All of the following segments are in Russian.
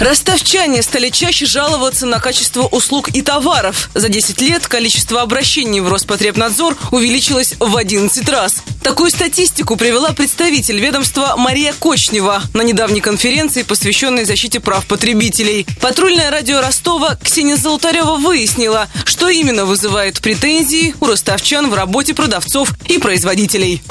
Ростовчане стали чаще жаловаться на качество услуг и товаров. За 10 лет количество обращений в Роспотребнадзор увеличилось в 11 раз. Такую статистику привела представитель ведомства Мария Кочнева на недавней конференции, посвященной защите прав потребителей. Патрульное радио Ростова Ксения Золотарева выяснила, что именно вызывает претензии у ростовчан в работе продавцов и производителей.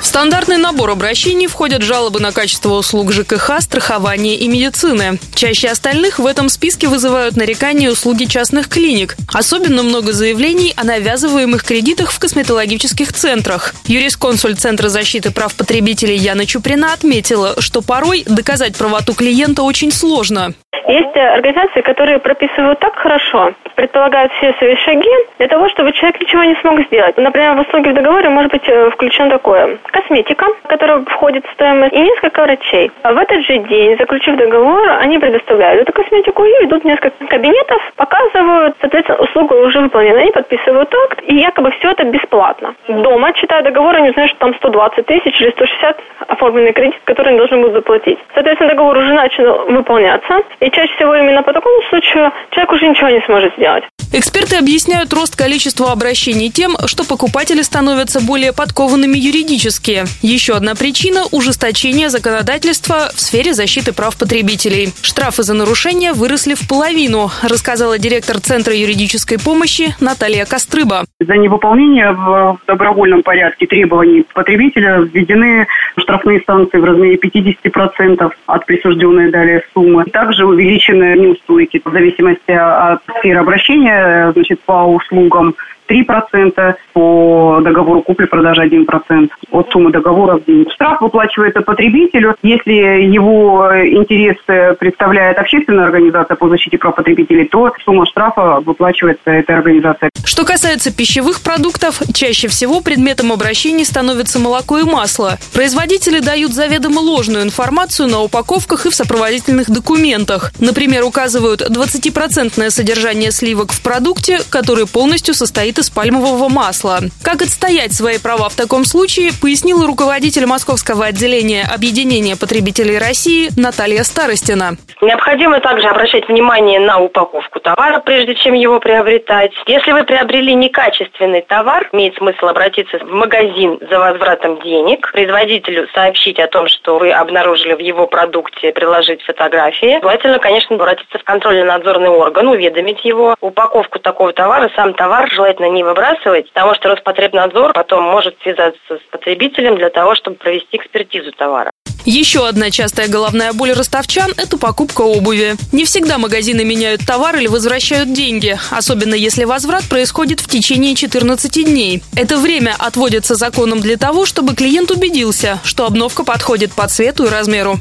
В стандартный набор обращений входят жалобы на качество услуг ЖКХ, страхования и медицины. Чаще остальных в этом списке вызывают нарекания услуги частных клиник. Особенно много заявлений о навязываемых кредитах в косметологических центрах. Юрисконсульт Центра защиты прав потребителей Яна Чуприна отметила, что порой доказать правоту клиента очень сложно. Есть организации, которые прописывают так хорошо, предполагают все свои шаги для того, чтобы человек ничего не смог сделать. Например, в услуге в договоре может быть э, включено такое. Косметика, которая входит в стоимость, и несколько врачей. А в этот же день, заключив договор, они предоставляют эту косметику и идут в несколько кабинетов, показывают, соответственно, услуга уже выполнена. Они подписывают акт, и якобы все это бесплатно. Дома, читая договор, они знают, что там 120 тысяч или 160 оформленный кредит, который они должны будут заплатить. Соответственно, договор уже начал выполняться, и чаще всего именно по такому случаю человек уже ничего не сможет сделать. Эксперты объясняют рост количества обращений тем, что покупатели становятся более подкованными юридически. Еще одна причина – ужесточение законодательства в сфере защиты прав потребителей. Штрафы за нарушения выросли в половину, рассказала директор Центра юридической помощи Наталья Кострыба. За невыполнение в добровольном порядке требований потребителя введены штрафные санкции в размере 50% от присужденной далее суммы. Также увеличены неустойки в зависимости от сферы обращения значит, по услугам 3%, по договору купли-продажи 1% от суммы договора в день. Штраф выплачивается потребителю, если его интересы представляет общественная организация по защите прав потребителей, то сумма штрафа выплачивается этой организацией. Что касается пищевых продуктов, чаще всего предметом обращений становится молоко и масло. Производители дают заведомо ложную информацию на упаковках и в сопроводительных документах. Например, указывают 20% содержание сливок в продукте, который полностью состоит из пальмового масла. Как отстоять свои права в таком случае, пояснила руководитель московского отделения Объединения потребителей России Наталья Старостина. Необходимо также обращать внимание на упаковку товара, прежде чем его приобретать. Если вы приобрели некачественный товар, имеет смысл обратиться в магазин за возвратом денег, производителю сообщить о том, что вы обнаружили в его продукте, приложить фотографии. Желательно, конечно, обратиться в контрольно-надзорный орган, уведомить его упаковку такого товара, сам товар желательно не выбрасывать, потому что Роспотребнадзор потом может связаться с потребителем для того, чтобы провести экспертизу товара. Еще одна частая головная боль ростовчан – это покупка обуви. Не всегда магазины меняют товар или возвращают деньги, особенно если возврат происходит в течение 14 дней. Это время отводится законом для того, чтобы клиент убедился, что обновка подходит по цвету и размеру.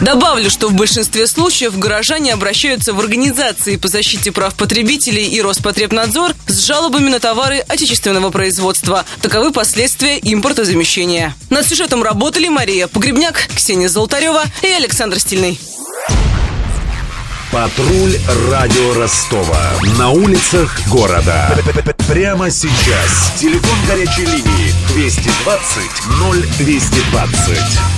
Добавлю, что в большинстве случаев горожане обращаются в организации по защите прав потребителей и Роспотребнадзор с жалобами на товары отечественного производства. Таковы последствия импортозамещения. Над сюжетом работали Мария Погребняк, Ксения Золотарева и Александр Стильный. Патруль радио Ростова. На улицах города. Прямо сейчас. Телефон горячей линии 220 0220.